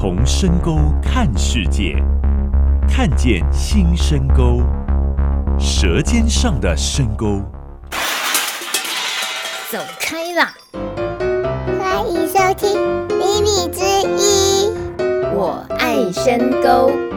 从深沟看世界，看见新深沟，舌尖上的深沟。走开啦！欢迎收听《秘密之一》，我爱深沟。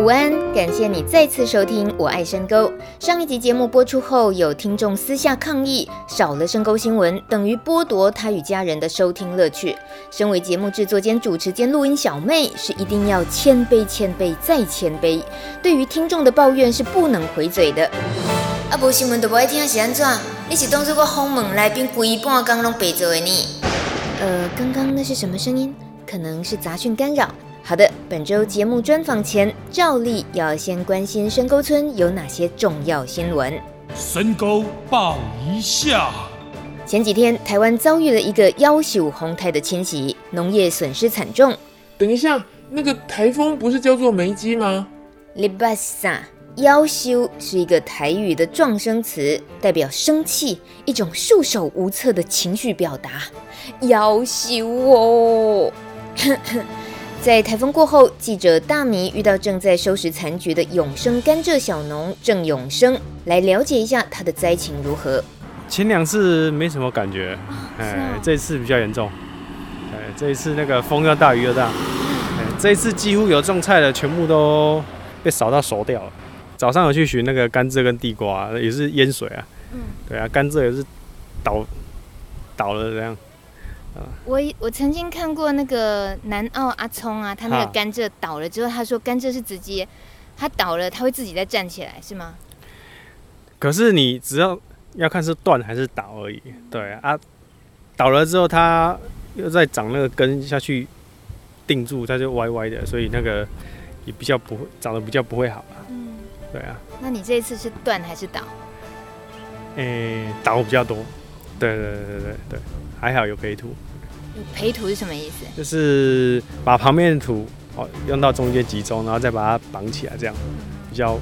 午安，感谢你再次收听《我爱深沟》。上一集节目播出后，有听众私下抗议，少了深沟新闻等于剥夺他与家人的收听乐趣。身为节目制作兼主持兼录音小妹，是一定要谦卑、谦卑再谦卑。对于听众的抱怨是不能回嘴的。啊，无新闻都不爱听是安怎？你是当作我访问来宾规半工拢白做的呢？呃，刚刚那是什么声音？可能是杂讯干扰。好的，本周节目专访前，照例要先关心深沟村有哪些重要新闻。深沟报一下。前几天，台湾遭遇了一个夭寿洪台的侵袭，农业损失惨重。等一下，那个台风不是叫做梅基吗？你巴萨，夭寿是一个台语的撞声词，代表生气，一种束手无策的情绪表达。夭寿哦。在台风过后，记者大米遇到正在收拾残局的永生甘蔗小农郑永生，来了解一下他的灾情如何。前两次没什么感觉，哎、这次比较严重。哎，这一次那个风又大雨又大，哎，这一次几乎有种菜的全部都被扫到熟掉了。早上有去寻那个甘蔗跟地瓜，也是淹水啊。嗯，对啊，甘蔗也是倒倒了这样。我我曾经看过那个南澳阿聪啊，他那个甘蔗倒了之后，他说甘蔗是直接，他倒了他会自己再站起来，是吗？可是你只要要看是断还是倒而已，对啊，倒了之后它又再长那个根下去定住，它就歪歪的，所以那个也比较不会长得比较不会好啊。嗯，对啊。那你这一次是断还是倒？诶、欸，倒比较多。对对对对对对。还好有培土，培土是什么意思？就是把旁边的土哦用到中间集中，然后再把它绑起来，这样比较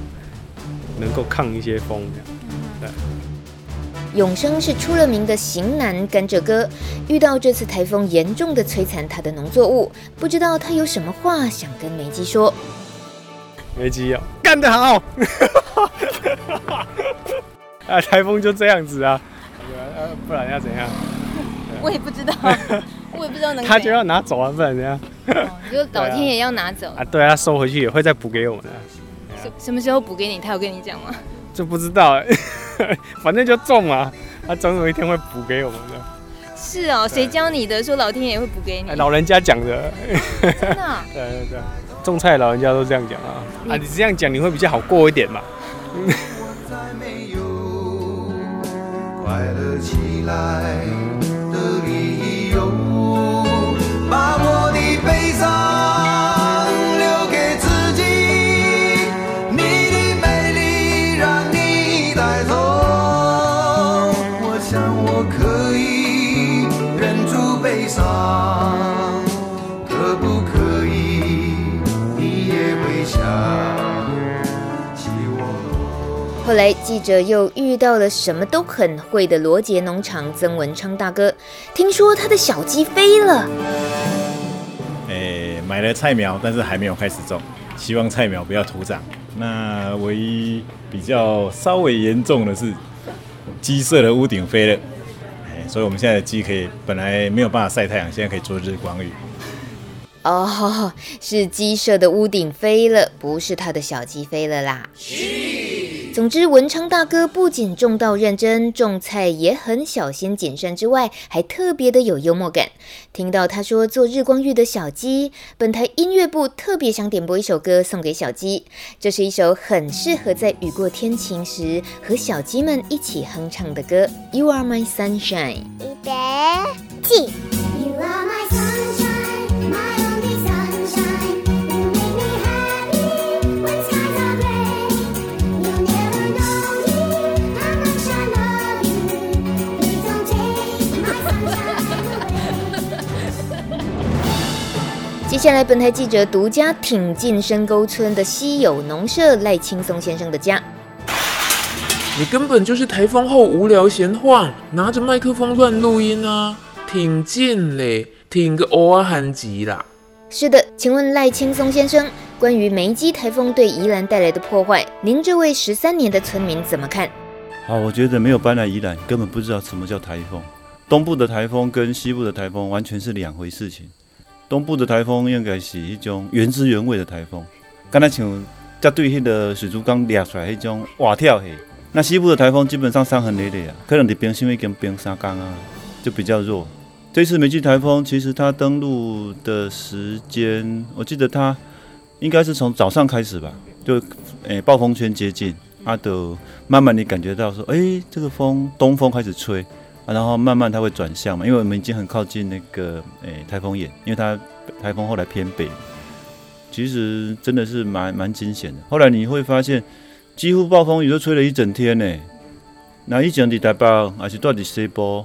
能够抗一些风。这样，对。永生是出了名的型男甘蔗哥，遇到这次台风严重的摧残他的农作物，不知道他有什么话想跟梅基说。梅基哦，干得好！啊，台风就这样子啊，不然要怎样？我也不知道，我也不知道能。他就要拿走啊，不然怎样？哦，就老天爷要拿走啊？对啊，他收回去也会再补给我们的。什什么时候补给你？他有跟你讲吗？就不知道，反正就种啊，他总有一天会补给我们的。是哦，谁教你的？说老天爷会补给你？老人家讲的。真的？对对对，种菜老人家都这样讲啊。啊，你这样讲你会比较好过一点嘛。把后来记者又遇到了什么都很会的罗杰农场曾文昌大哥，听说他的小鸡飞了。买了菜苗，但是还没有开始种，希望菜苗不要徒长。那唯一比较稍微严重的是鸡舍的屋顶飞了，所以我们现在的鸡可以本来没有办法晒太阳，现在可以做日光浴。哦，是鸡舍的屋顶飞了，不是他的小鸡飞了啦。总之，文昌大哥不仅种稻认真，种菜也很小心谨慎，之外还特别的有幽默感。听到他说做日光浴的小鸡，本台音乐部特别想点播一首歌送给小鸡，这是一首很适合在雨过天晴时和小鸡们一起哼唱的歌。You are my sunshine。预备起。下来，本台记者独家挺进深沟村的稀有农舍赖青松先生的家。你根本就是台风后无聊闲晃，拿着麦克风乱录音啊！挺进嘞，挺个偶尔寒极啦。是的，请问赖青松先生，关于梅基台风对宜兰带来的破坏，您这位十三年的村民怎么看？好，我觉得没有搬来宜兰，根本不知道什么叫台风。东部的台风跟西部的台风完全是两回事情。东部的台风应该是一种原汁原味的台风，刚才像在对迄个水族缸掠出来迄种蛙跳嘿。那西部的台风基本上伤痕累累啊，可能你冰心已经冰三缸啊，就比较弱。这次梅基台风其实它登陆的时间，我记得它应该是从早上开始吧，就诶暴风圈接近，阿、啊、德慢慢你感觉到说，诶、这个风东风开始吹，啊、然后慢慢它会转向嘛，因为我们已经很靠近那个诶台风眼，因为它台风后来偏北，其实真的是蛮蛮惊险的。后来你会发现，几乎暴风雨都吹了一整天呢，那以前的台北还是到底西部。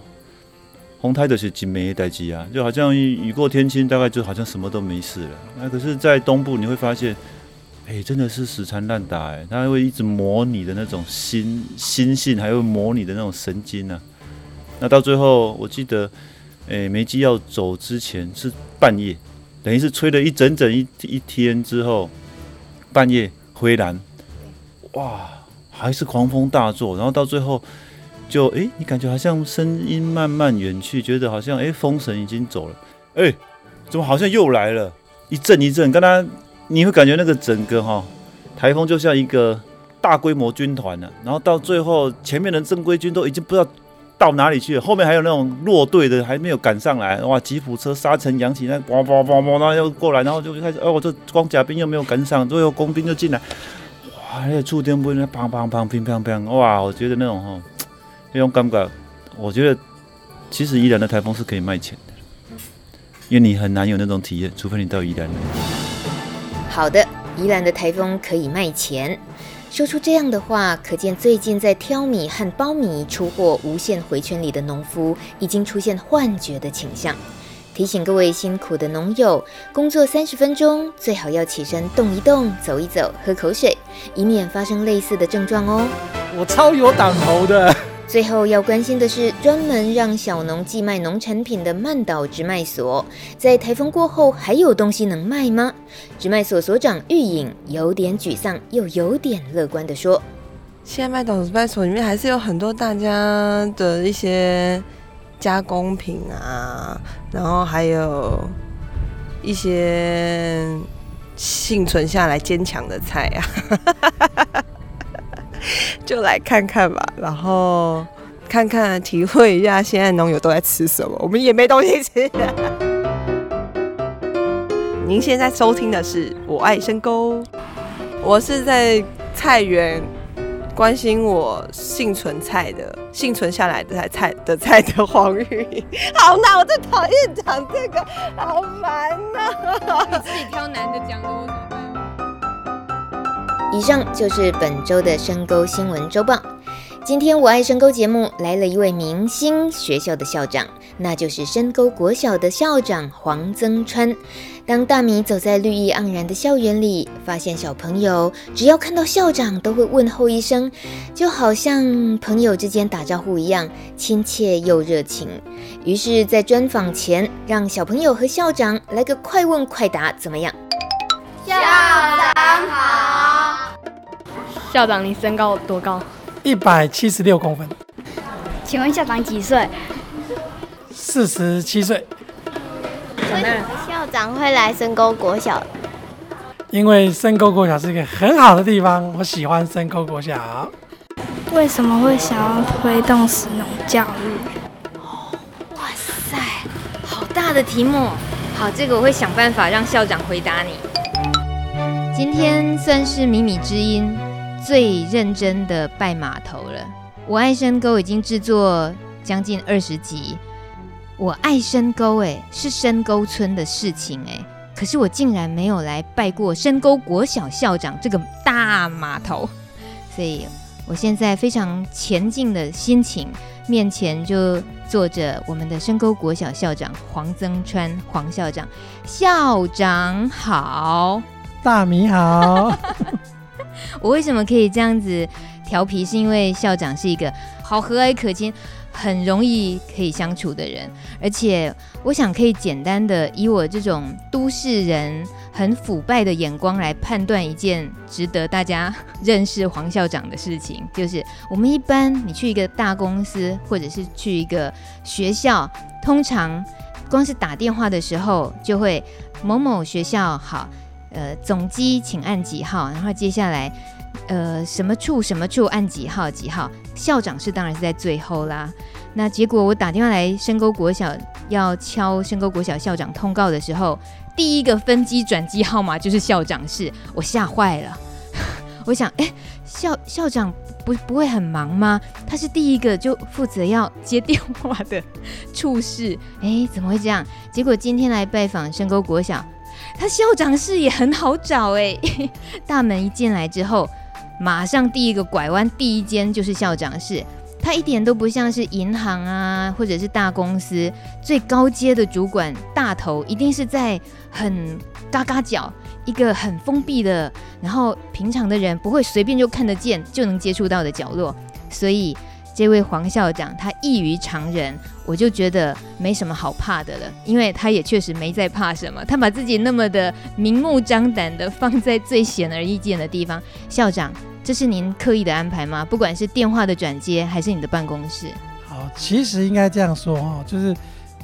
风台的是几没代机啊，就好像雨过天晴，大概就好像什么都没事了。那可是，在东部你会发现，哎，真的是死缠烂打，哎，它会一直磨你的那种心心性，还会磨你的那种神经啊。那到最后，我记得，哎，梅基要走之前是半夜，等于是吹了一整整一一天之后，半夜回蓝，哇，还是狂风大作，然后到最后。就哎、你感觉好像声音慢慢远去，觉得好像哎、欸，风神已经走了，哎、欸，怎么好像又来了？一阵一阵，刚刚你会感觉那个整个哈台风就像一个大规模军团了，然后到最后前面的正规军都已经不知道到哪里去，后面还有那种落队的还没有赶上来，哇，吉普车沙尘扬起，那哇哇哇哇，然后又过来，然后就开始，哦，我这光甲兵又没有赶上，最后工兵就进来，哇，那个触电波那砰砰砰乒乓乓，哇，我觉得那种哈。那种感觉，我觉得其实宜兰的台风是可以卖钱的，因为你很难有那种体验，除非你到宜兰。好的，宜兰的台风可以卖钱。说出这样的话，可见最近在挑米和苞米出货无限回圈里的农夫已经出现幻觉的倾向。提醒各位辛苦的农友，工作三十分钟最好要起身动一动、走一走、喝口水，以免发生类似的症状哦。我超有党头的。最后要关心的是，专门让小农寄卖农产品的曼岛直卖所，在台风过后还有东西能卖吗？直卖所所长玉颖有点沮丧，又有点乐观地说：“现在曼岛直卖所里面还是有很多大家的一些加工品啊，然后还有一些幸存下来坚强的菜啊。”就来看看吧，然后看看体会一下现在农友都在吃什么，我们也没东西吃。您现在收听的是《我爱深沟》，我是在菜园关心我幸存菜的、幸存下来的菜菜的菜的黄玉。好难，我最讨厌讲这个，好烦呐！你 自己挑难的讲的。以上就是本周的深沟新闻周报。今天我爱深沟节目来了一位明星学校的校长，那就是深沟国小的校长黄增川。当大米走在绿意盎然的校园里，发现小朋友只要看到校长都会问候一声，就好像朋友之间打招呼一样亲切又热情。于是，在专访前，让小朋友和校长来个快问快答，怎么样？校长好。校长，你身高多高？一百七十六公分。请问校长几岁？四十七岁。为什么校长会来深沟国小？因为深沟国小是一个很好的地方，我喜欢深沟国小。为什么会想要推动食农教育？哇塞，好大的题目。好，这个我会想办法让校长回答你。今天算是米米之音。最认真的拜码头了。我爱深沟已经制作将近二十集。我爱深沟，哎，是深沟村的事情，哎，可是我竟然没有来拜过深沟国小校长这个大码头，所以我现在非常前进的心情，面前就坐着我们的深沟国小校长黄增川黄校长，校长好，大米好。我为什么可以这样子调皮？是因为校长是一个好和蔼可亲、很容易可以相处的人，而且我想可以简单的以我这种都市人很腐败的眼光来判断一件值得大家认识黄校长的事情，就是我们一般你去一个大公司或者是去一个学校，通常光是打电话的时候就会某某学校好。呃，总机请按几号，然后接下来，呃，什么处什么处按几号几号，校长室当然是在最后啦。那结果我打电话来深沟国小要敲深沟国小校长通告的时候，第一个分机转机号码就是校长室，我吓坏了。我想，哎，校校长不不会很忙吗？他是第一个就负责要接电话的处室，哎，怎么会这样？结果今天来拜访深沟国小。他校长室也很好找哎，大门一进来之后，马上第一个拐弯，第一间就是校长室。他一点都不像是银行啊，或者是大公司最高阶的主管大头，一定是在很嘎嘎角，一个很封闭的，然后平常的人不会随便就看得见就能接触到的角落，所以。这位黄校长，他异于常人，我就觉得没什么好怕的了，因为他也确实没在怕什么，他把自己那么的明目张胆的放在最显而易见的地方。校长，这是您刻意的安排吗？不管是电话的转接，还是你的办公室？好，其实应该这样说哈，就是，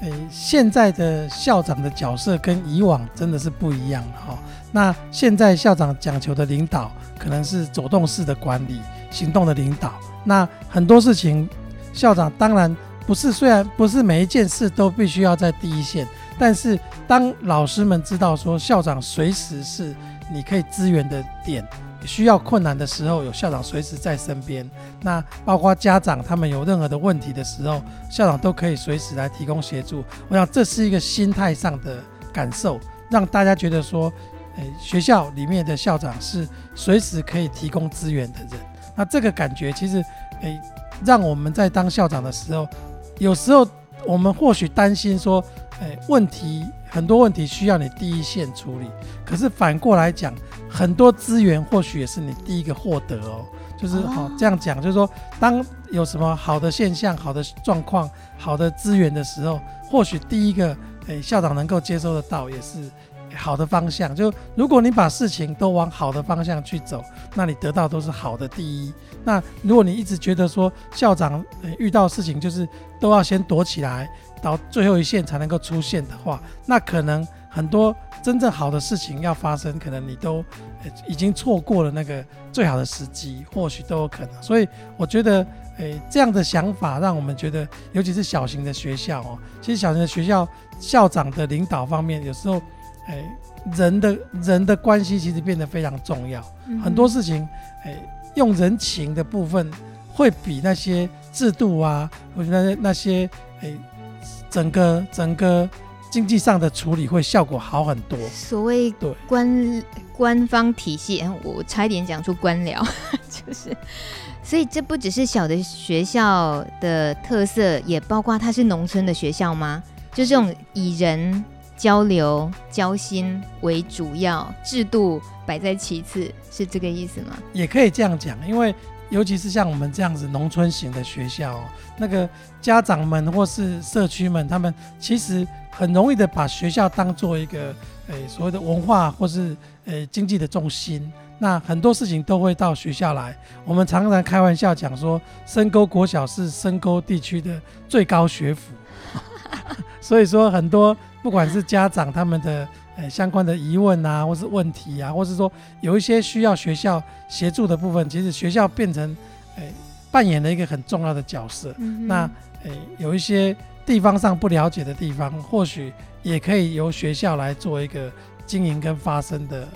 诶，现在的校长的角色跟以往真的是不一样哈。那现在校长讲求的领导，可能是走动式的管理，行动的领导。那很多事情，校长当然不是，虽然不是每一件事都必须要在第一线，但是当老师们知道说校长随时是你可以支援的点，需要困难的时候有校长随时在身边。那包括家长他们有任何的问题的时候，校长都可以随时来提供协助。我想这是一个心态上的感受，让大家觉得说，诶，学校里面的校长是随时可以提供资源的人。那这个感觉其实，诶、欸，让我们在当校长的时候，有时候我们或许担心说，诶、欸，问题很多问题需要你第一线处理。可是反过来讲，很多资源或许也是你第一个获得哦。就是好、哦、这样讲，就是说，当有什么好的现象、好的状况、好的资源的时候，或许第一个诶、欸，校长能够接收得到，也是。好的方向，就如果你把事情都往好的方向去走，那你得到都是好的第一。那如果你一直觉得说校长遇到事情就是都要先躲起来，到最后一线才能够出现的话，那可能很多真正好的事情要发生，可能你都已经错过了那个最好的时机，或许都有可能。所以我觉得，诶，这样的想法让我们觉得，尤其是小型的学校哦，其实小型的学校校长的领导方面，有时候。哎，人的人的关系其实变得非常重要，嗯、很多事情，哎，用人情的部分会比那些制度啊，或者那那些，哎，整个整个经济上的处理会效果好很多。所谓对官官方体系，我差一点讲出官僚，就是，所以这不只是小的学校的特色，也包括它是农村的学校吗？就这种以人。交流交心为主要，制度摆在其次，是这个意思吗？也可以这样讲，因为尤其是像我们这样子农村型的学校，那个家长们或是社区们，他们其实很容易的把学校当做一个诶、所谓的文化或是诶、经济的重心，那很多事情都会到学校来。我们常常开玩笑讲说，深沟国小是深沟地区的最高学府，所以说很多。不管是家长他们的呃相关的疑问啊，或是问题啊，或是说有一些需要学校协助的部分，其实学校变成诶扮演了一个很重要的角色。嗯、那诶有一些地方上不了解的地方，或许也可以由学校来做一个经营跟发生的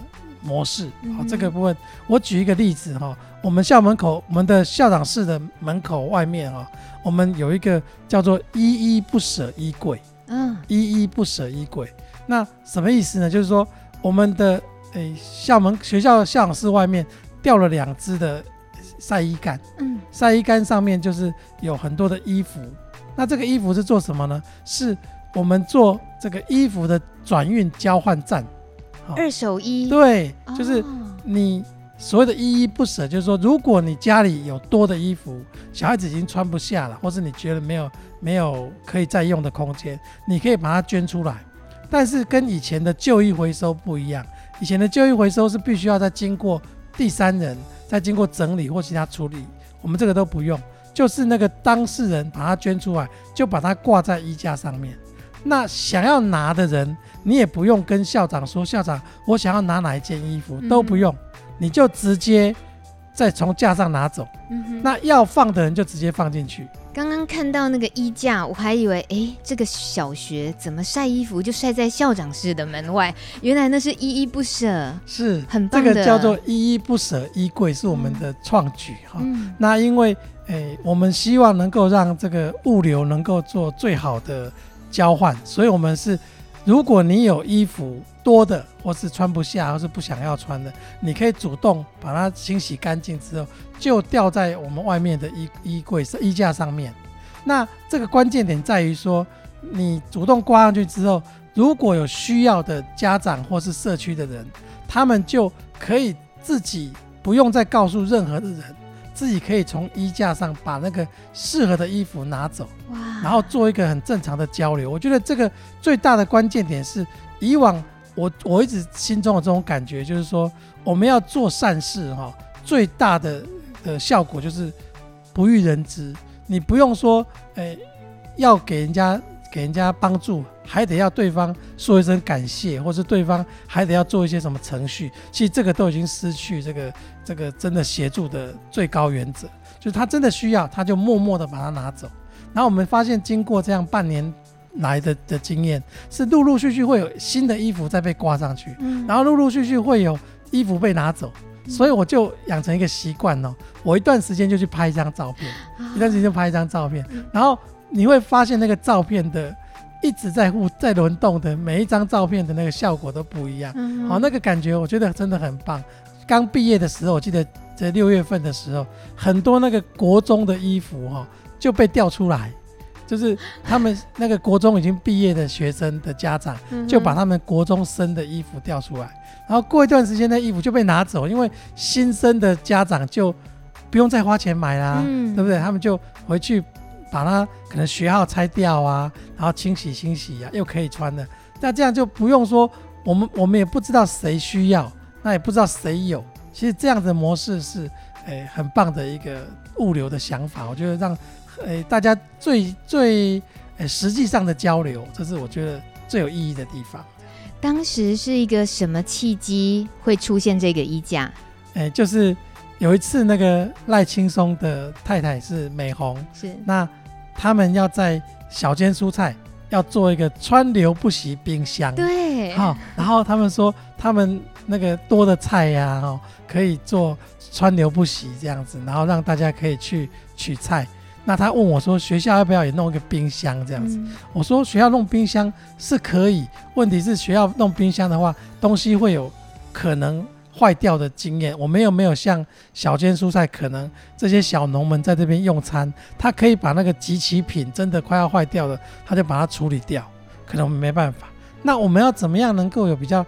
模式。好、嗯，这个部分我举一个例子哈，我们校门口，我们的校长室的门口外面哈，我们有一个叫做依依不舍衣柜。嗯，依依不舍衣柜，那什么意思呢？就是说，我们的诶、欸、校门学校校长室外面吊了两只的晒衣杆，嗯，晒衣杆上面就是有很多的衣服。那这个衣服是做什么呢？是我们做这个衣服的转运交换站，二手衣。对，就是你所谓的依依不舍，就是说，如果你家里有多的衣服，小孩子已经穿不下了，或是你觉得没有没有可以再用的空间，你可以把它捐出来。但是跟以前的旧衣回收不一样，以前的旧衣回收是必须要再经过第三人，再经过整理或其他处理，我们这个都不用，就是那个当事人把它捐出来，就把它挂在衣架上面。那想要拿的人，你也不用跟校长说，校长，我想要拿哪一件衣服都不用。你就直接再从架上拿走，嗯，那要放的人就直接放进去。刚刚看到那个衣架，我还以为，哎、欸，这个小学怎么晒衣服就晒在校长室的门外？原来那是依依不舍，是很棒的。这个叫做依依不舍衣柜，是我们的创举哈。嗯、那因为，哎、欸，我们希望能够让这个物流能够做最好的交换，所以我们是，如果你有衣服。多的，或是穿不下，或是不想要穿的，你可以主动把它清洗干净之后，就吊在我们外面的衣衣柜、衣架上面。那这个关键点在于说，你主动挂上去之后，如果有需要的家长或是社区的人，他们就可以自己不用再告诉任何的人，自己可以从衣架上把那个适合的衣服拿走，哇，然后做一个很正常的交流。我觉得这个最大的关键点是以往。我我一直心中有这种感觉，就是说我们要做善事哈，最大的的效果就是不欲人知。你不用说，诶，要给人家给人家帮助，还得要对方说一声感谢，或是对方还得要做一些什么程序。其实这个都已经失去这个这个真的协助的最高原则，就是他真的需要，他就默默的把它拿走。然后我们发现，经过这样半年。来的的经验是陆陆续续会有新的衣服再被挂上去，嗯、然后陆陆续续会有衣服被拿走，嗯、所以我就养成一个习惯哦，我一段时间就去拍一张照片，啊、一段时间就拍一张照片，嗯、然后你会发现那个照片的一直在互在轮动的每一张照片的那个效果都不一样，好、嗯哦，那个感觉我觉得真的很棒。刚毕业的时候，我记得在六月份的时候，很多那个国中的衣服哈、哦、就被调出来。就是他们那个国中已经毕业的学生的家长，就把他们国中生的衣服调出来，然后过一段时间，那衣服就被拿走，因为新生的家长就不用再花钱买啦，对不对？他们就回去把它可能学号拆掉啊，然后清洗清洗啊，又可以穿的。那这样就不用说，我们我们也不知道谁需要，那也不知道谁有。其实这样的模式是诶很棒的一个物流的想法，我觉得让。诶，大家最最诶实际上的交流，这是我觉得最有意义的地方。当时是一个什么契机会出现这个衣架？诶，就是有一次那个赖青松的太太是美红，是那他们要在小间蔬菜要做一个川流不息冰箱，对，好，然后他们说他们那个多的菜呀、啊，哈，可以做川流不息这样子，然后让大家可以去取菜。那他问我说：“学校要不要也弄一个冰箱这样子？”嗯、我说：“学校弄冰箱是可以，问题是学校弄冰箱的话，东西会有可能坏掉的经验。我们又没有像小间蔬菜，可能这些小农们在这边用餐，他可以把那个集齐品真的快要坏掉的，他就把它处理掉。可能我们没办法。那我们要怎么样能够有比较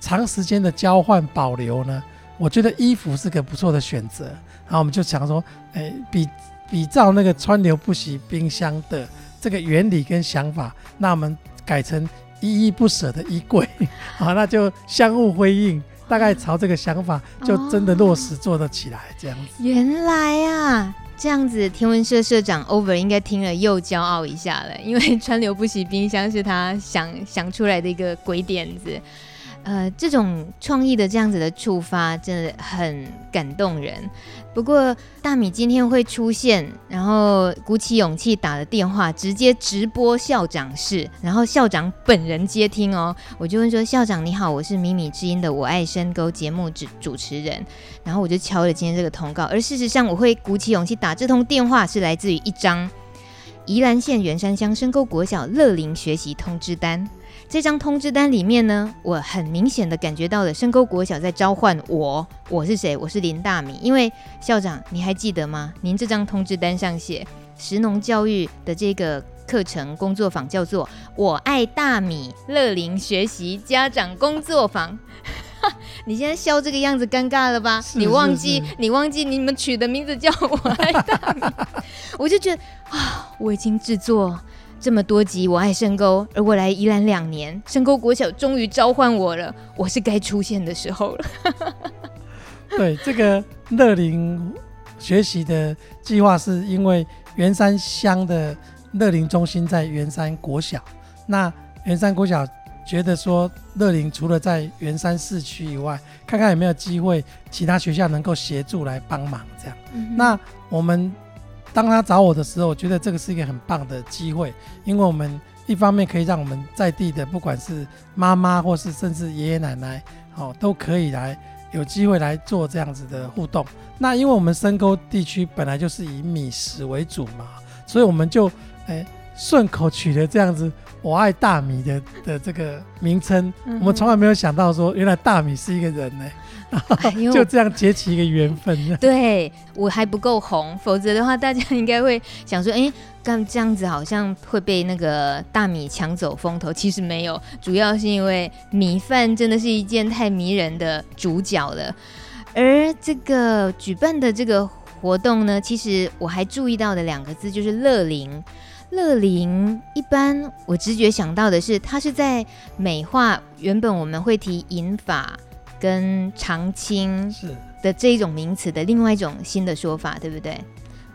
长时间的交换保留呢？我觉得衣服是个不错的选择。然后我们就想说，哎，比。比照那个川流不息冰箱的这个原理跟想法，那我们改成依依不舍的衣柜，好，那就相互辉映，大概朝这个想法就真的落实做得起来，这样子。原来啊，这样子，天文社社长 Over 应该听了又骄傲一下了，因为 川流不息冰箱是他想想出来的一个鬼点子。呃，这种创意的这样子的触发，真的很感动人。不过大米今天会出现，然后鼓起勇气打了电话，直接直播校长室，然后校长本人接听哦。我就问说：“校长你好，我是米米之音的我爱深沟节目主主持人。”然后我就敲了今天这个通告。而事实上，我会鼓起勇气打这通电话，是来自于一张宜兰县员山乡深沟国小乐龄学习通知单。这张通知单里面呢，我很明显的感觉到了深沟国小在召唤我。我是谁？我是林大米。因为校长，你还记得吗？您这张通知单上写，食农教育的这个课程工作坊叫做“我爱大米乐龄学习家长工作坊”。你现在笑这个样子尴尬了吧？是你忘记你忘记你们取的名字叫我爱大米，我就觉得啊，我已经制作这么多集《我爱深沟》，而我来宜兰两年，深沟国小终于召唤我了，我是该出现的时候了。对，这个乐龄学习的计划是因为圆山乡的乐龄中心在圆山国小，那圆山国小觉得说乐龄除了在圆山市区以外，看看有没有机会其他学校能够协助来帮忙这样。嗯那我们当他找我的时候，我觉得这个是一个很棒的机会，因为我们一方面可以让我们在地的不管是妈妈或是甚至爷爷奶奶，哦，都可以来有机会来做这样子的互动。那因为我们深沟地区本来就是以米食为主嘛，所以我们就诶顺口取了这样子“我爱大米的”的这个名称。嗯我们从来没有想到说，原来大米是一个人呢，就这样结起一个缘分。对我还不够红，否则的话，大家应该会想说，哎，干这样子好像会被那个大米抢走风头。其实没有，主要是因为米饭真的是一件太迷人的主角了。而这个举办的这个活动呢，其实我还注意到的两个字就是乐龄。乐龄一般我直觉想到的是，它是在美化原本我们会提银发跟长青是的这一种名词的另外一种新的说法，对不对？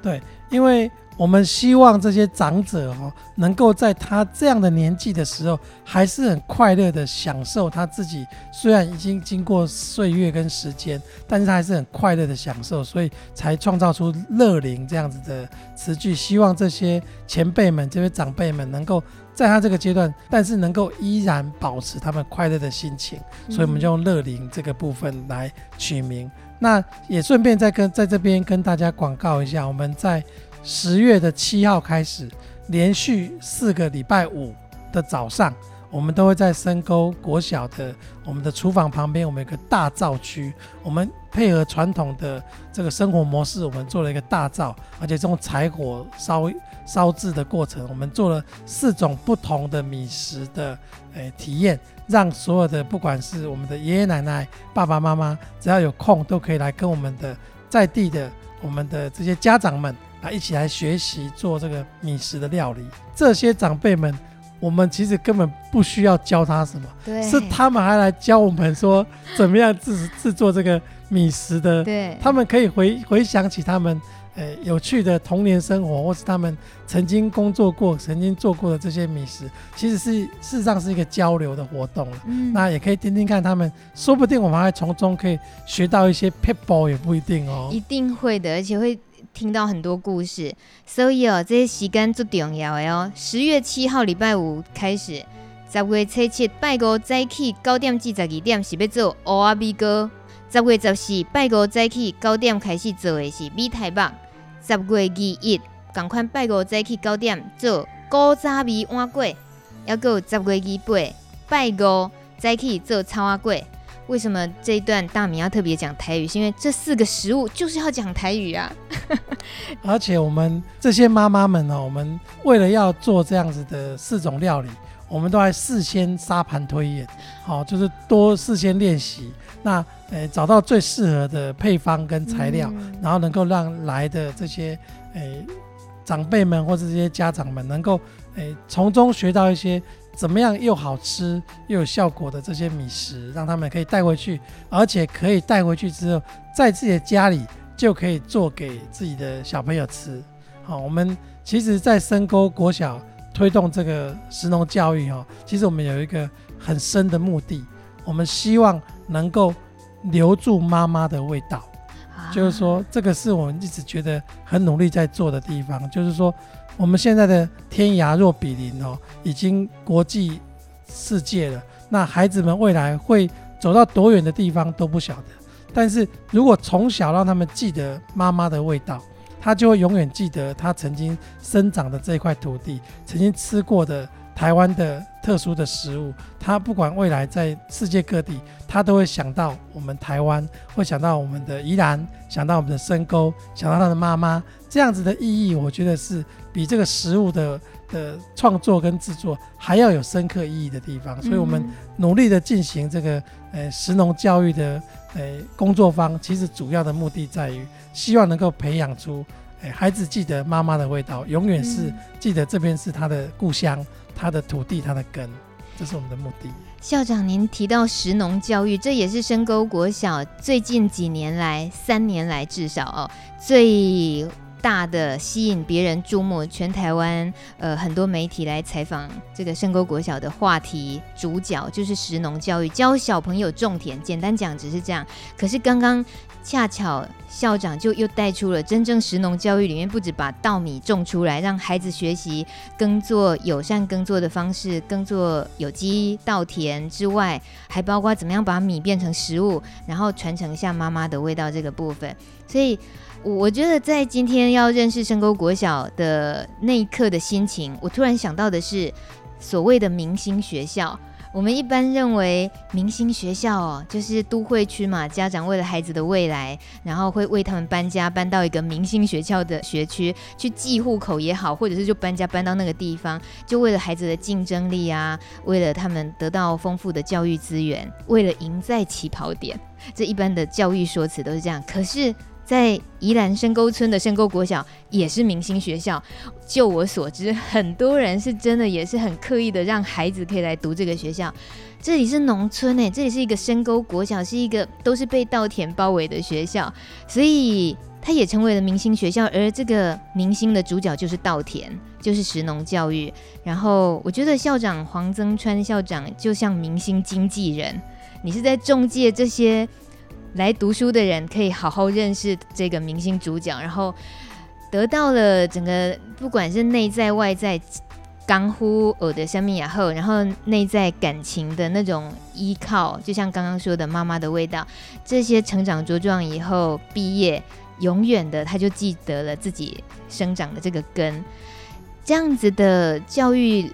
对，因为我们希望这些长者哦，能够在他这样的年纪的时候，还是很快乐的享受他自己。虽然已经经过岁月跟时间，但是他还是很快乐的享受，所以才创造出“乐龄”这样子的词句。希望这些前辈们、这些长辈们能够在他这个阶段，但是能够依然保持他们快乐的心情。所以我们就用“乐龄”这个部分来取名。那也顺便再跟在这边跟大家广告一下，我们在十月的七号开始，连续四个礼拜五的早上，我们都会在深沟国小的我们的厨房旁边，我们有个大灶区。我们配合传统的这个生活模式，我们做了一个大灶，而且这种柴火烧烧制的过程，我们做了四种不同的米食的诶体验，让所有的不管是我们的爷爷奶奶、爸爸妈妈，只要有空都可以来跟我们的在地的我们的这些家长们。啊，一起来学习做这个米食的料理。这些长辈们，我们其实根本不需要教他什么，对，是他们还来教我们说怎么样制制作这个米食的。对，他们可以回回想起他们呃有趣的童年生活，或是他们曾经工作过、曾经做过的这些米食，其实是事实上是一个交流的活动了。嗯，那也可以听听看他们，说不定我们还从中可以学到一些 people，也不一定哦。一定会的，而且会。听到很多故事，所以哦，这些时间最重要的哦。十月七号礼拜五开始，十月初七拜五早起九点至十二点是要做蚵仔米糕；十月十四拜五早起九点开始做的是米苔目；十月二一同款拜五早起九点做古早米碗粿；还有十月二八拜五早起做草仔粿。为什么这一段大米要特别讲台语？是因为这四个食物就是要讲台语啊！而且我们这些妈妈们呢，我们为了要做这样子的四种料理，我们都还事先沙盘推演，好，就是多事先练习。那呃，找到最适合的配方跟材料，嗯、然后能够让来的这些呃长辈们或者这些家长们能够呃从中学到一些。怎么样又好吃又有效果的这些米食，让他们可以带回去，而且可以带回去之后，在自己的家里就可以做给自己的小朋友吃。好，我们其实，在深沟国小推动这个食农教育哈，其实我们有一个很深的目的，我们希望能够留住妈妈的味道。就是说，这个是我们一直觉得很努力在做的地方，就是说。我们现在的天涯若比邻哦，已经国际世界了。那孩子们未来会走到多远的地方都不晓得。但是如果从小让他们记得妈妈的味道，他就会永远记得他曾经生长的这块土地，曾经吃过的台湾的特殊的食物。他不管未来在世界各地，他都会想到我们台湾，会想到我们的宜兰，想到我们的深沟，想到他的妈妈。这样子的意义，我觉得是比这个食物的的创作跟制作还要有深刻意义的地方，所以我们努力的进行这个呃食农教育的呃工作坊，其实主要的目的在于希望能够培养出，呃孩子记得妈妈的味道，永远是记得这边是他的故乡，他的土地，他的根，这是我们的目的。校长，您提到食农教育，这也是深沟国小最近几年来，三年来至少哦最。大的吸引别人注目，全台湾呃很多媒体来采访这个深沟国小的话题主角就是食农教育，教小朋友种田。简单讲只是这样，可是刚刚恰巧校长就又带出了真正食农教育里面，不止把稻米种出来，让孩子学习耕作友善耕作的方式，耕作有机稻田之外，还包括怎么样把米变成食物，然后传承下妈妈的味道这个部分，所以。我觉得在今天要认识深沟国小的那一刻的心情，我突然想到的是所谓的明星学校。我们一般认为明星学校哦，就是都会区嘛，家长为了孩子的未来，然后会为他们搬家，搬到一个明星学校的学区去寄户口也好，或者是就搬家搬到那个地方，就为了孩子的竞争力啊，为了他们得到丰富的教育资源，为了赢在起跑点，这一般的教育说辞都是这样。可是。在宜兰深沟村的深沟国小也是明星学校。就我所知，很多人是真的也是很刻意的让孩子可以来读这个学校。这里是农村诶，这里是一个深沟国小，是一个都是被稻田包围的学校，所以它也成为了明星学校。而这个明星的主角就是稻田，就是石农教育。然后我觉得校长黄增川校长就像明星经纪人，你是在中介这些。来读书的人可以好好认识这个明星主角，然后得到了整个不管是内在外在刚乎尔的生命以后，然后内在感情的那种依靠，就像刚刚说的妈妈的味道，这些成长茁壮以后毕业，永远的他就记得了自己生长的这个根，这样子的教育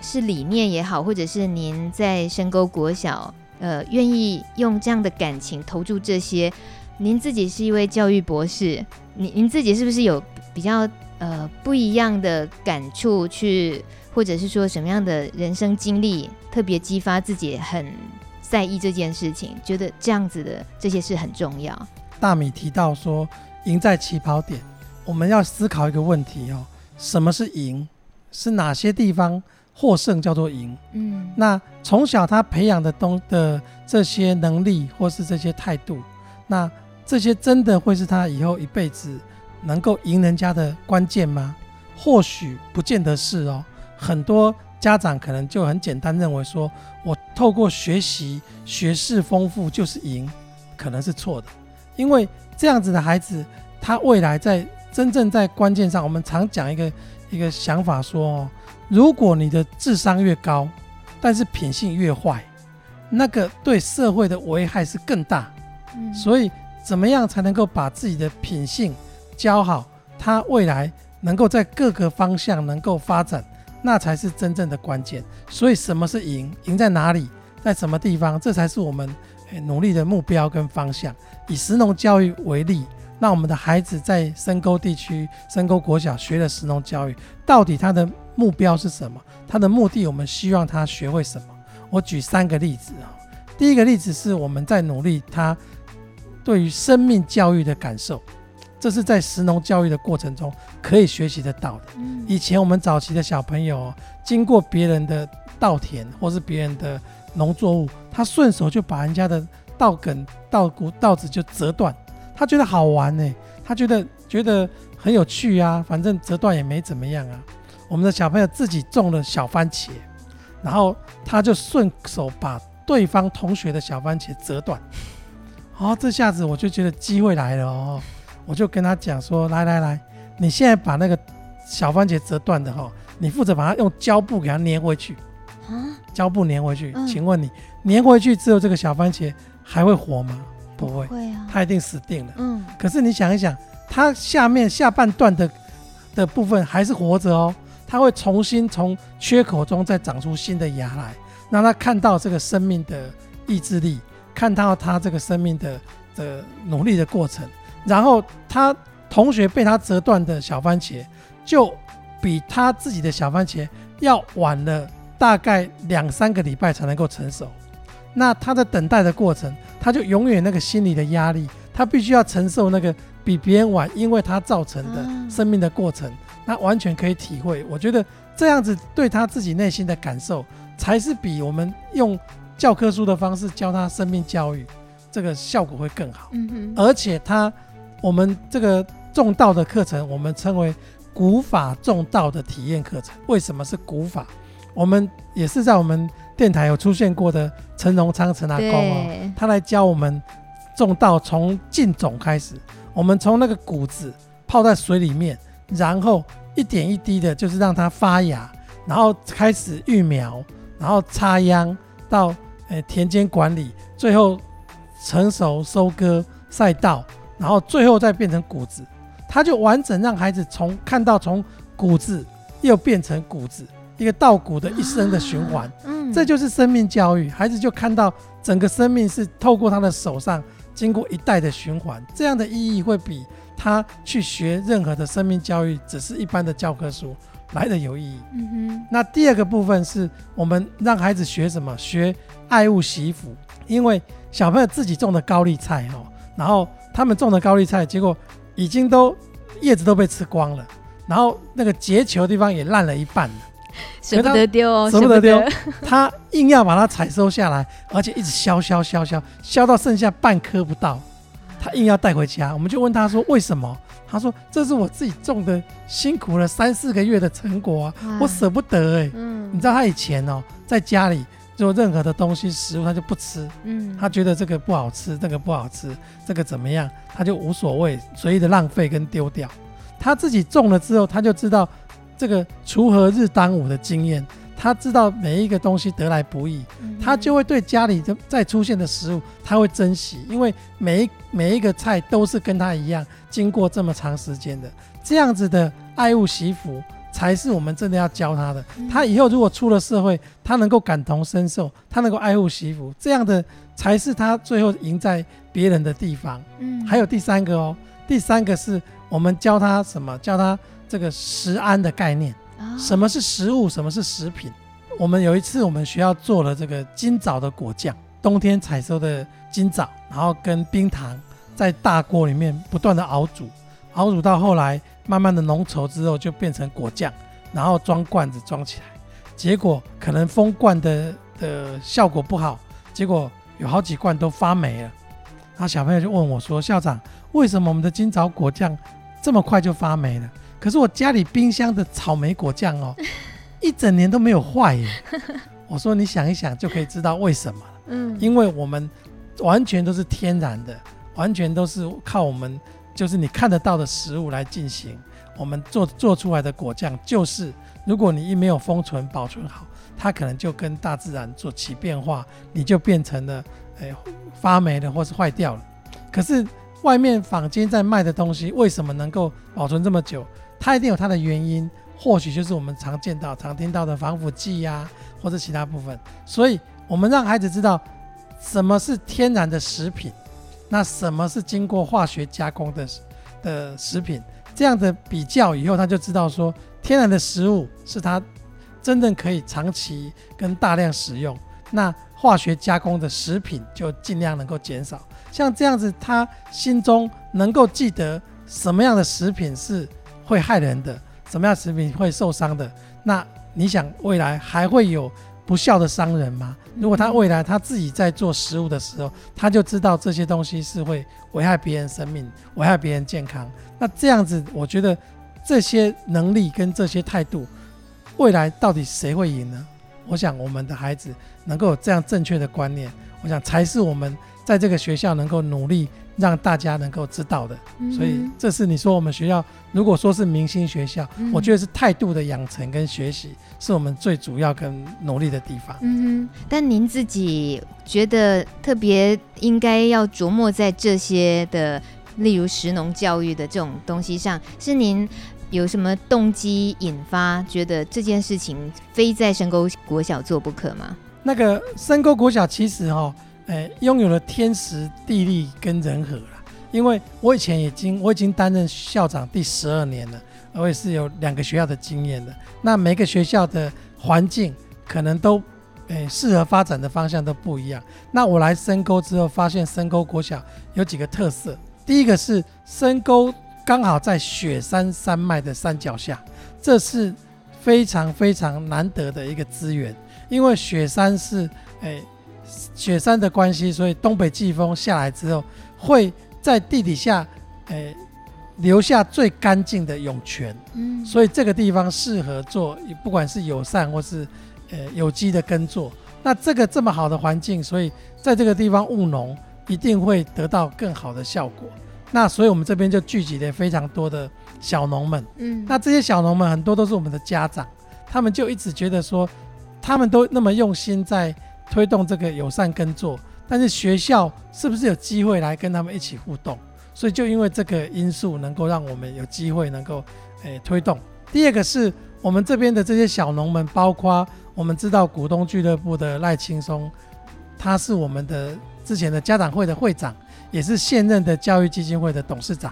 是理念也好，或者是您在深沟国小。呃，愿意用这样的感情投注这些，您自己是一位教育博士，您您自己是不是有比较呃不一样的感触去，或者是说什么样的人生经历，特别激发自己很在意这件事情，觉得这样子的这些事很重要。大米提到说，赢在起跑点，我们要思考一个问题哦，什么是赢？是哪些地方？获胜叫做赢，嗯，那从小他培养的东的这些能力或是这些态度，那这些真的会是他以后一辈子能够赢人家的关键吗？或许不见得是哦。很多家长可能就很简单认为说，我透过学习学识丰富就是赢，可能是错的，因为这样子的孩子，他未来在真正在关键上，我们常讲一个一个想法说哦。如果你的智商越高，但是品性越坏，那个对社会的危害是更大。嗯，所以怎么样才能够把自己的品性教好，他未来能够在各个方向能够发展，那才是真正的关键。所以什么是赢？赢在哪里？在什么地方？这才是我们努力的目标跟方向。以石农教育为例，那我们的孩子在深沟地区、深沟国小学了石农教育，到底他的目标是什么？他的目的，我们希望他学会什么？我举三个例子啊。第一个例子是我们在努力他对于生命教育的感受，这是在食农教育的过程中可以学习得到的。以前我们早期的小朋友经过别人的稻田或是别人的农作物，他顺手就把人家的稻梗、稻谷、稻子就折断，他觉得好玩呢，他觉得觉得很有趣啊，反正折断也没怎么样啊。我们的小朋友自己种了小番茄，然后他就顺手把对方同学的小番茄折断。哦，这下子我就觉得机会来了哦，我就跟他讲说：“来来来，你现在把那个小番茄折断的哈，你负责把它用胶布给它粘回去。啊，胶布粘回去。请问你粘回去之后，这个小番茄还会活吗？不会，会啊，它一定死定了。嗯，可是你想一想，它下面下半段的的部分还是活着哦。”他会重新从缺口中再长出新的芽来，让他看到这个生命的意志力，看到他这个生命的的努力的过程。然后他同学被他折断的小番茄，就比他自己的小番茄要晚了大概两三个礼拜才能够成熟。那他在等待的过程，他就永远那个心理的压力，他必须要承受那个比别人晚，因为他造成的生命的过程，那完全可以体会。我觉得这样子对他自己内心的感受，才是比我们用教科书的方式教他生命教育，这个效果会更好。嗯哼，而且他我们这个种稻的课程，我们称为古法种稻的体验课程。为什么是古法？我们也是在我们。电台有出现过的陈荣昌陈阿公哦，他来教我们种稻，从进种开始，我们从那个谷子泡在水里面，然后一点一滴的，就是让它发芽，然后开始育苗，然后插秧到呃田间管理，最后成熟收割晒稻，然后最后再变成谷子，它就完整让孩子从看到从谷子又变成谷子。一个稻谷的一生的循环，嗯，这就是生命教育。孩子就看到整个生命是透过他的手上经过一代的循环，这样的意义会比他去学任何的生命教育，只是一般的教科书来的有意义。嗯哼。那第二个部分是我们让孩子学什么？学爱物惜福。因为小朋友自己种的高丽菜哦，然后他们种的高丽菜，结果已经都叶子都被吃光了，然后那个结球的地方也烂了一半了。舍不得丢哦，舍不得丢，他硬要把它采收下来，而且一直削削削削削到剩下半颗不到，他硬要带回家。我们就问他说：“为什么？”他说：“这是我自己种的，辛苦了三四个月的成果啊，我舍不得哎。”嗯，你知道他以前哦，在家里做任何的东西食物他就不吃，嗯，他觉得这个不好吃，那个不好吃，这个怎么样，他就无所谓，随意的浪费跟丢掉。他自己种了之后，他就知道。这个锄禾日当午的经验，他知道每一个东西得来不易，他就会对家里的再出现的食物，他会珍惜，因为每一每一个菜都是跟他一样经过这么长时间的，这样子的爱物惜福，才是我们真的要教他的。他以后如果出了社会，他能够感同身受，他能够爱物惜福，这样的才是他最后赢在别人的地方。嗯，还有第三个哦，第三个是我们教他什么？教他。这个食安的概念，什么是食物？什么是食品？我们有一次，我们学校做了这个金枣的果酱，冬天采收的金枣，然后跟冰糖在大锅里面不断的熬煮，熬煮到后来慢慢的浓稠之后，就变成果酱，然后装罐子装起来。结果可能封罐的的效果不好，结果有好几罐都发霉了。然后小朋友就问我说：“校长，为什么我们的金枣果酱这么快就发霉了？”可是我家里冰箱的草莓果酱哦，一整年都没有坏耶。我说你想一想就可以知道为什么了。嗯，因为我们完全都是天然的，完全都是靠我们就是你看得到的食物来进行。我们做做出来的果酱，就是如果你一没有封存保存好，它可能就跟大自然做起变化，你就变成了哎发霉了或是坏掉了。可是外面坊间在卖的东西，为什么能够保存这么久？它一定有它的原因，或许就是我们常见到、常听到的防腐剂呀、或者其他部分。所以，我们让孩子知道什么是天然的食品，那什么是经过化学加工的的食品，这样的比较以后，他就知道说，天然的食物是他真正可以长期跟大量使用，那化学加工的食品就尽量能够减少。像这样子，他心中能够记得什么样的食品是。会害人的，什么样食品会受伤的？那你想未来还会有不孝的商人吗？如果他未来他自己在做食物的时候，他就知道这些东西是会危害别人生命、危害别人健康。那这样子，我觉得这些能力跟这些态度，未来到底谁会赢呢？我想我们的孩子能够有这样正确的观念，我想才是我们在这个学校能够努力。让大家能够知道的，所以这是你说我们学校如果说是明星学校，我觉得是态度的养成跟学习是我们最主要跟努力的地方。嗯哼，但您自己觉得特别应该要琢磨在这些的，例如食农教育的这种东西上，是您有什么动机引发，觉得这件事情非在深沟国小做不可吗？那个深沟国小其实哈、哦。哎，拥有了天时地利跟人和了。因为我以前已经我已经担任校长第十二年了，我也是有两个学校的经验的。那每个学校的环境可能都，诶，适合发展的方向都不一样。那我来深沟之后，发现深沟国小有几个特色。第一个是深沟刚好在雪山山脉的山脚下，这是非常非常难得的一个资源。因为雪山是诶雪山的关系，所以东北季风下来之后，会在地底下诶留下最干净的涌泉。嗯，所以这个地方适合做，不管是友善或是呃有机的耕作。那这个这么好的环境，所以在这个地方务农。一定会得到更好的效果。那所以我们这边就聚集了非常多的小农们。嗯，那这些小农们很多都是我们的家长，他们就一直觉得说，他们都那么用心在推动这个友善耕作，但是学校是不是有机会来跟他们一起互动？所以就因为这个因素，能够让我们有机会能够诶推动。第二个是我们这边的这些小农们，包括我们知道股东俱乐部的赖青松，他是我们的。之前的家长会的会长，也是现任的教育基金会的董事长。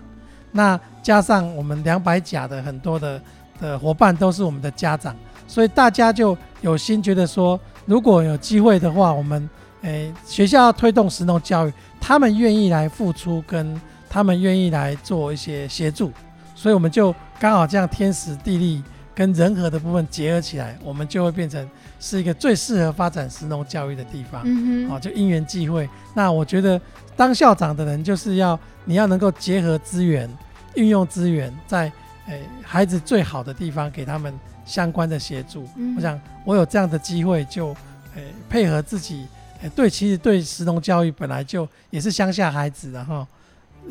那加上我们两百甲的很多的的伙伴都是我们的家长，所以大家就有心觉得说，如果有机会的话，我们诶、欸、学校要推动食农教育，他们愿意来付出，跟他们愿意来做一些协助，所以我们就刚好这样天时地利跟人和的部分结合起来，我们就会变成。是一个最适合发展食农教育的地方，嗯哼，哦，就因缘际会。那我觉得当校长的人就是要你要能够结合资源，运用资源，在诶孩子最好的地方给他们相关的协助。嗯、我想我有这样的机会，就诶配合自己，诶对，其实对石农教育本来就也是乡下孩子，然后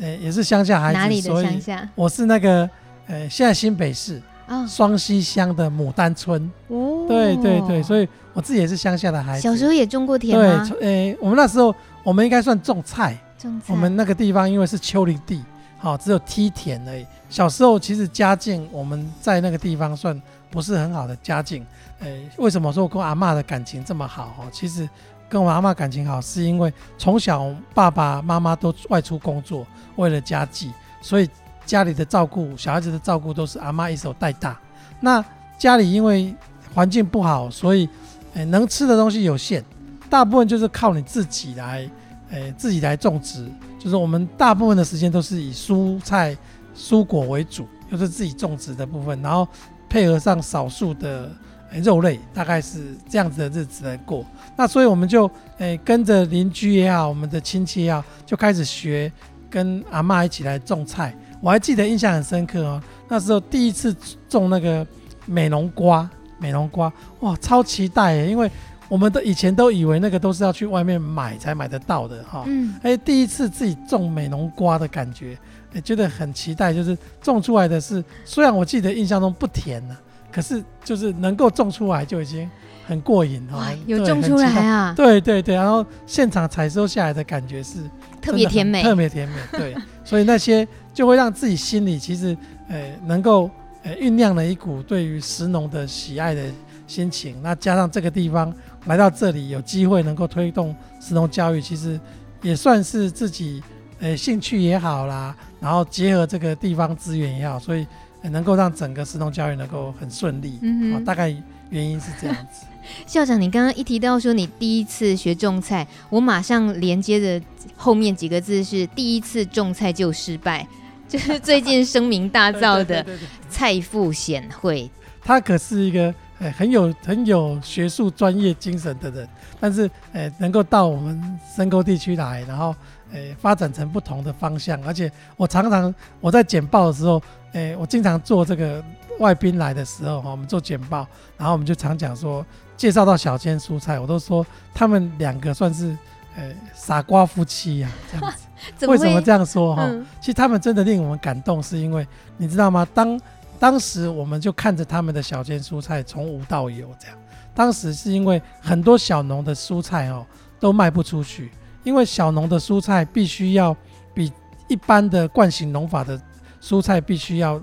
诶也是乡下孩子，哪里的乡下？我是那个诶现在新北市。双溪乡的牡丹村，哦，对对对，所以我自己也是乡下的孩子。小时候也种过田吗？对，诶、欸，我们那时候我们应该算种菜，种菜。我们那个地方因为是丘陵地，好，只有梯田而已。小时候其实家境我们在那个地方算不是很好的家境。诶、为什么说我跟阿嬷的感情这么好？哦，其实跟我阿嬷感情好，是因为从小爸爸妈妈都外出工作，为了家计，所以。家里的照顾，小孩子的照顾都是阿妈一手带大。那家里因为环境不好，所以诶、能吃的东西有限，大部分就是靠你自己来诶、自己来种植。就是我们大部分的时间都是以蔬菜、蔬果为主，就是自己种植的部分，然后配合上少数的、欸、肉类，大概是这样子的日子来过。那所以我们就诶、欸、跟着邻居也好，我们的亲戚也好，就开始学跟阿妈一起来种菜。我还记得印象很深刻哦，那时候第一次种那个美容瓜，美容瓜哇，超期待耶！因为我们都以前都以为那个都是要去外面买才买得到的哈。嗯。哎，第一次自己种美容瓜的感觉，哎，觉得很期待。就是种出来的是，虽然我记得印象中不甜呢，可是就是能够种出来就已经很过瘾哈。有种出来啊？对对对，然后现场采收下来的感觉是 特别甜美，特别甜美。对，所以那些。就会让自己心里其实，呃，能够呃酝酿了一股对于石农的喜爱的心情。那加上这个地方来到这里，有机会能够推动石农教育，其实也算是自己呃兴趣也好啦，然后结合这个地方资源也好，所以能够让整个石农教育能够很顺利。嗯哼，大概原因是这样子。校长，你刚刚一提到说你第一次学种菜，我马上连接的后面几个字是第一次种菜就失败。就是最近声名大噪的蔡富显会，他可是一个呃很有很有学术专业精神的人，但是呃能够到我们深沟地区来，然后呃发展成不同的方向，而且我常常我在简报的时候，诶我经常做这个外宾来的时候哈，我们做简报，然后我们就常讲说介绍到小间蔬菜，我都说他们两个算是。诶，傻瓜夫妻呀、啊，这样子，为什么这样说哈？嗯、其实他们真的令我们感动，是因为你知道吗？当当时我们就看着他们的小间蔬菜从无到有这样。当时是因为很多小农的蔬菜哦都卖不出去，因为小农的蔬菜必须要比一般的惯性农法的蔬菜必须要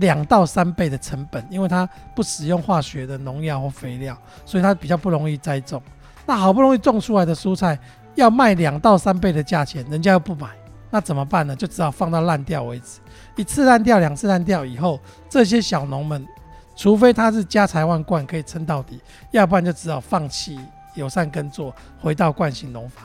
两到三倍的成本，因为它不使用化学的农药或肥料，所以它比较不容易栽种。那好不容易种出来的蔬菜，要卖两到三倍的价钱，人家又不买，那怎么办呢？就只好放到烂掉为止。一次烂掉，两次烂掉以后，这些小农们，除非他是家财万贯可以撑到底，要不然就只好放弃友善耕作，回到惯性农法。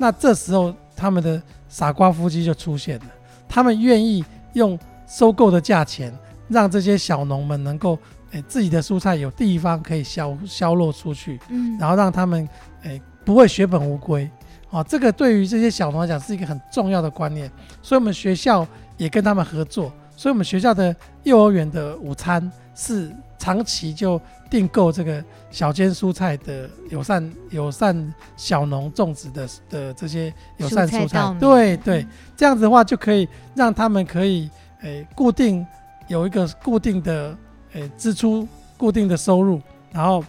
那这时候他们的傻瓜夫妻就出现了，他们愿意用收购的价钱，让这些小农们能够，诶自己的蔬菜有地方可以销销落出去，嗯，然后让他们诶不会血本无归。哦，这个对于这些小农来讲是一个很重要的观念，所以我们学校也跟他们合作，所以我们学校的幼儿园的午餐是长期就订购这个小间蔬菜的友善友善小农种植的的这些友善蔬菜，蔬菜对对，这样子的话就可以让他们可以诶、欸、固定有一个固定的诶、欸、支出、固定的收入，然后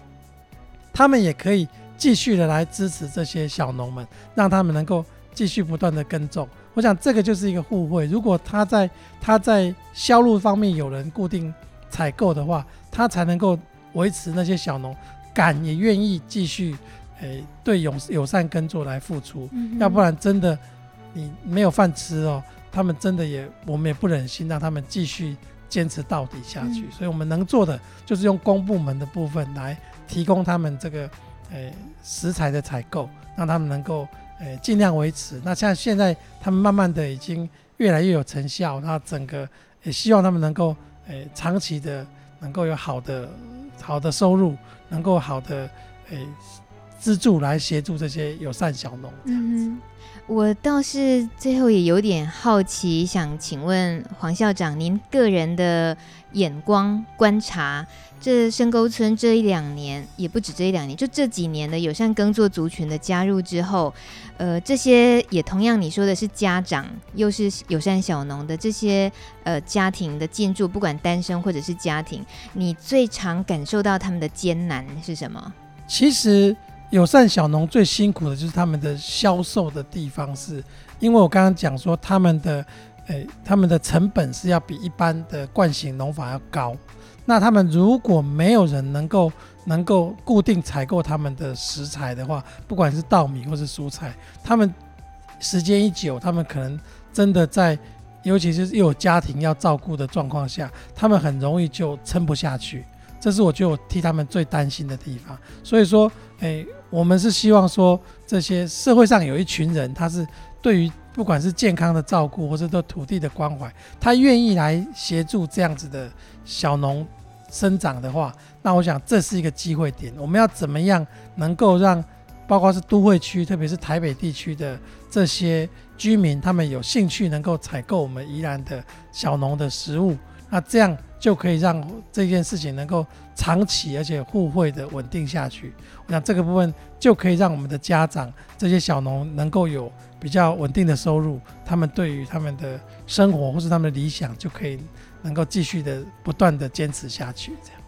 他们也可以。继续的来支持这些小农们，让他们能够继续不断的耕种。我想这个就是一个互惠。如果他在他在销路方面有人固定采购的话，他才能够维持那些小农敢也愿意继续诶、欸、对友友善耕作来付出。嗯、要不然真的你没有饭吃哦，他们真的也我们也不忍心让他们继续坚持到底下去。嗯、所以我们能做的就是用公部门的部分来提供他们这个。诶、欸，食材的采购，让他们能够诶尽量维持。那像现在，他们慢慢的已经越来越有成效。那整个也希望他们能够诶、欸、长期的能够有好的好的收入，能够好的诶资助来协助这些友善小农。这样子，我倒是最后也有点好奇，想请问黄校长，您个人的眼光观察。这深沟村这一两年，也不止这一两年，就这几年的友善耕作族群的加入之后，呃，这些也同样你说的是家长，又是友善小农的这些呃家庭的进驻，不管单身或者是家庭，你最常感受到他们的艰难是什么？其实友善小农最辛苦的就是他们的销售的地方是，因为我刚刚讲说他们的，诶，他们的成本是要比一般的惯行农法要高。那他们如果没有人能够能够固定采购他们的食材的话，不管是稻米或是蔬菜，他们时间一久，他们可能真的在，尤其是又有家庭要照顾的状况下，他们很容易就撑不下去。这是我觉得我替他们最担心的地方。所以说，诶，我们是希望说，这些社会上有一群人，他是对于不管是健康的照顾，或者对土地的关怀，他愿意来协助这样子的小农。生长的话，那我想这是一个机会点。我们要怎么样能够让，包括是都会区，特别是台北地区的这些居民，他们有兴趣能够采购我们宜兰的小农的食物，那这样就可以让这件事情能够长期而且互惠的稳定下去。我想这个部分就可以让我们的家长这些小农能够有比较稳定的收入，他们对于他们的生活或是他们的理想就可以。能够继续的不断的坚持下去，这样。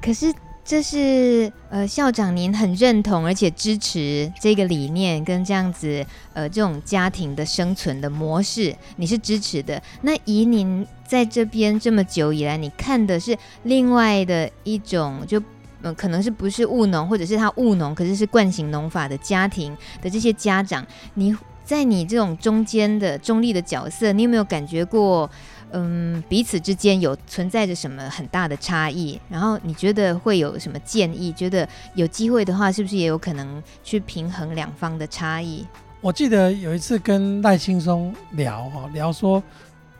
可是这是呃校长您很认同而且支持这个理念跟这样子呃这种家庭的生存的模式，你是支持的。那以您在这边这么久以来，你看的是另外的一种，就嗯可能是不是务农，或者是他务农，可是是惯行农法的家庭的这些家长，你在你这种中间的中立的角色，你有没有感觉过？嗯，彼此之间有存在着什么很大的差异？然后你觉得会有什么建议？觉得有机会的话，是不是也有可能去平衡两方的差异？我记得有一次跟赖青松聊哈，聊说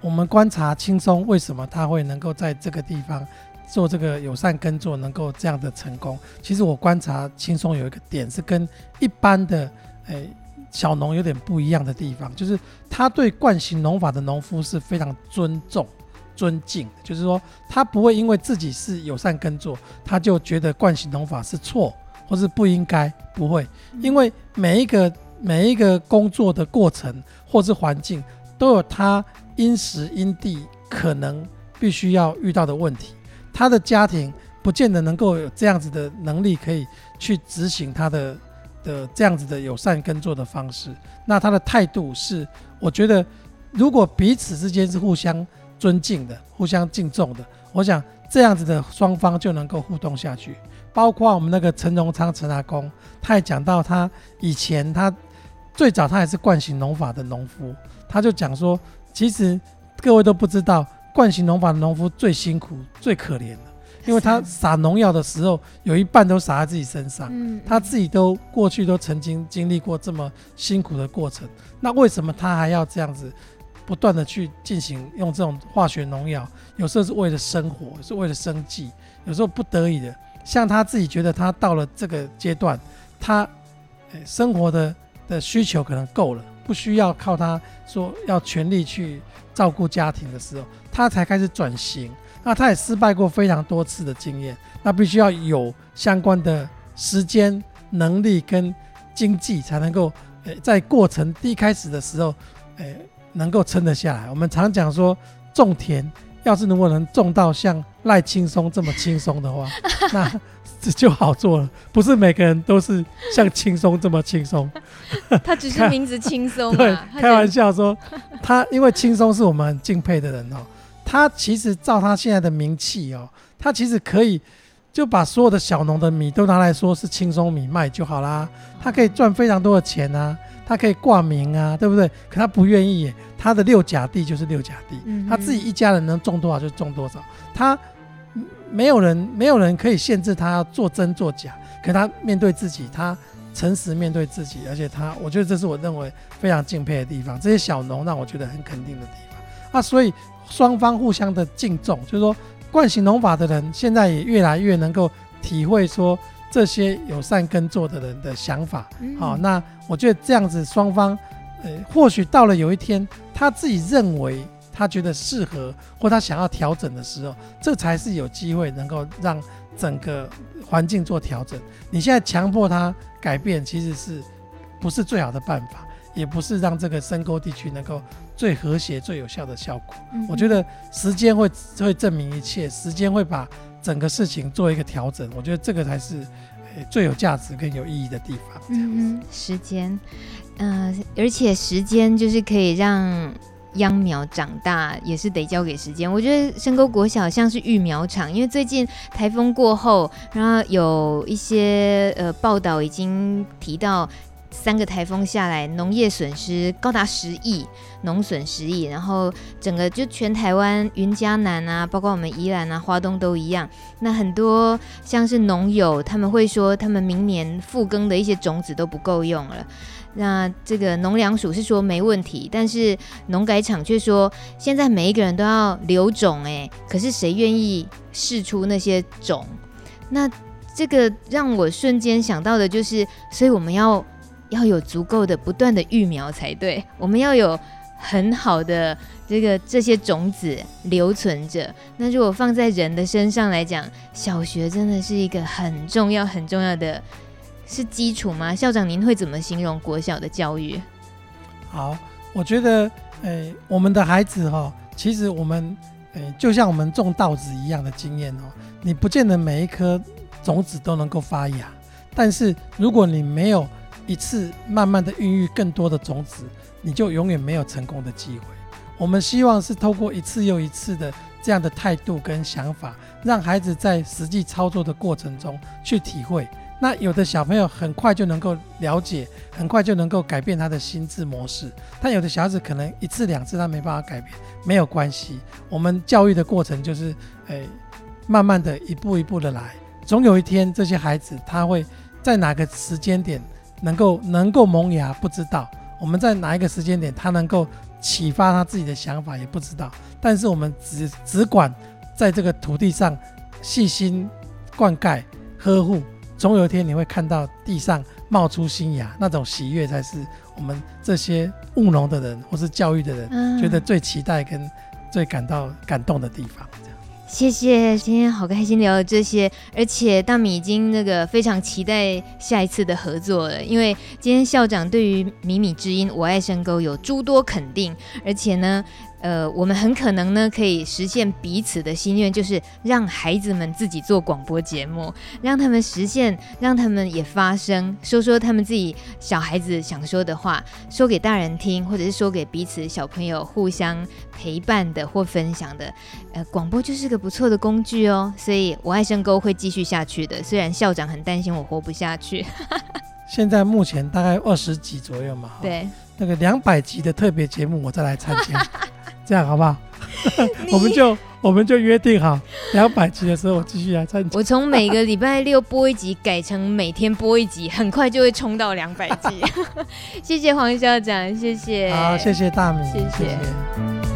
我们观察青松为什么他会能够在这个地方做这个友善耕作，能够这样的成功。其实我观察青松有一个点是跟一般的诶。小农有点不一样的地方，就是他对惯行农法的农夫是非常尊重、尊敬。就是说，他不会因为自己是友善耕作，他就觉得惯行农法是错或是不应该。不会，因为每一个每一个工作的过程或是环境，都有他因时因地可能必须要遇到的问题。他的家庭不见得能够有这样子的能力，可以去执行他的。的这样子的友善耕作的方式，那他的态度是，我觉得如果彼此之间是互相尊敬的、互相敬重的，我想这样子的双方就能够互动下去。包括我们那个陈荣昌陈阿公，他也讲到他以前他最早他也是惯行农法的农夫，他就讲说，其实各位都不知道，惯行农法的农夫最辛苦、最可怜，因为他撒农药的时候，有一半都撒在自己身上，他自己都过去都曾经经历过这么辛苦的过程，那为什么他还要这样子不断的去进行用这种化学农药？有时候是为了生活，是为了生计，有时候不得已的。像他自己觉得他到了这个阶段，他生活的的需求可能够了，不需要靠他说要全力去照顾家庭的时候，他才开始转型。那他也失败过非常多次的经验，那必须要有相关的时间、能力跟经济，才能够诶在过程第一开始的时候，诶能够撑得下来。我们常讲说种田。要是如果能种到像赖青松这么轻松的话，那这就好做了。不是每个人都是像青松这么轻松。他只是名字轻松。对，开玩笑说他，因为轻松是我们很敬佩的人哦。他其实照他现在的名气哦，他其实可以就把所有的小农的米都拿来说是轻松米卖就好啦。他可以赚非常多的钱啊，他可以挂名啊，对不对？可他不愿意耶。他的六甲地就是六甲地，他自己一家人能种多少就种多少，他没有人没有人可以限制他要做真做假，可他面对自己，他诚实面对自己，而且他，我觉得这是我认为非常敬佩的地方。这些小农让我觉得很肯定的地方啊，所以双方互相的敬重，就是说惯行农法的人现在也越来越能够体会说这些友善耕作的人的想法。好，那我觉得这样子双方。呃，或许到了有一天，他自己认为他觉得适合，或他想要调整的时候，这才是有机会能够让整个环境做调整。你现在强迫他改变，其实是不是最好的办法，也不是让这个深沟地区能够最和谐、最有效的效果。嗯、我觉得时间会会证明一切，时间会把整个事情做一个调整。我觉得这个才是最有价值跟有意义的地方。嗯，时间。嗯、呃，而且时间就是可以让秧苗长大，也是得交给时间。我觉得深沟国小像是育苗场，因为最近台风过后，然后有一些呃报道已经提到，三个台风下来，农业损失高达十亿，农损十亿，然后整个就全台湾云嘉南啊，包括我们宜兰啊、花东都一样。那很多像是农友，他们会说，他们明年复耕的一些种子都不够用了。那这个农粮署是说没问题，但是农改场却说现在每一个人都要留种，哎，可是谁愿意试出那些种？那这个让我瞬间想到的就是，所以我们要要有足够的不断的育苗才对，我们要有很好的这个这些种子留存着。那如果放在人的身上来讲，小学真的是一个很重要很重要的。是基础吗？校长，您会怎么形容国小的教育？好，我觉得，诶，我们的孩子哈，其实我们，诶，就像我们种稻子一样的经验哦。你不见得每一颗种子都能够发芽，但是如果你没有一次慢慢的孕育更多的种子，你就永远没有成功的机会。我们希望是透过一次又一次的这样的态度跟想法，让孩子在实际操作的过程中去体会。那有的小朋友很快就能够了解，很快就能够改变他的心智模式，但有的小孩子可能一次两次他没办法改变，没有关系。我们教育的过程就是，诶，慢慢的一步一步的来，总有一天这些孩子他会在哪个时间点能够能够萌芽，不知道。我们在哪一个时间点他能够启发他自己的想法也不知道，但是我们只只管在这个土地上细心灌溉呵护。总有一天你会看到地上冒出新芽，那种喜悦才是我们这些务农的人或是教育的人觉得最期待跟最感到感动的地方。谢谢，今天好开心聊了这些，而且大米已经那个非常期待下一次的合作了，因为今天校长对于米米之音我爱深沟有诸多肯定，而且呢。呃，我们很可能呢，可以实现彼此的心愿，就是让孩子们自己做广播节目，让他们实现，让他们也发声，说说他们自己小孩子想说的话，说给大人听，或者是说给彼此小朋友互相陪伴的或分享的。呃，广播就是个不错的工具哦，所以我爱深沟会继续下去的，虽然校长很担心我活不下去。现在目前大概二十几左右嘛。对，那个两百集的特别节目，我再来参加，这样好不好？我们就我们就约定好，两百集的时候我继续来参加。我从每个礼拜六播一集改成每天播一集，很快就会冲到两百集。谢谢黄校长，谢谢。好，谢谢大米，谢谢。谢谢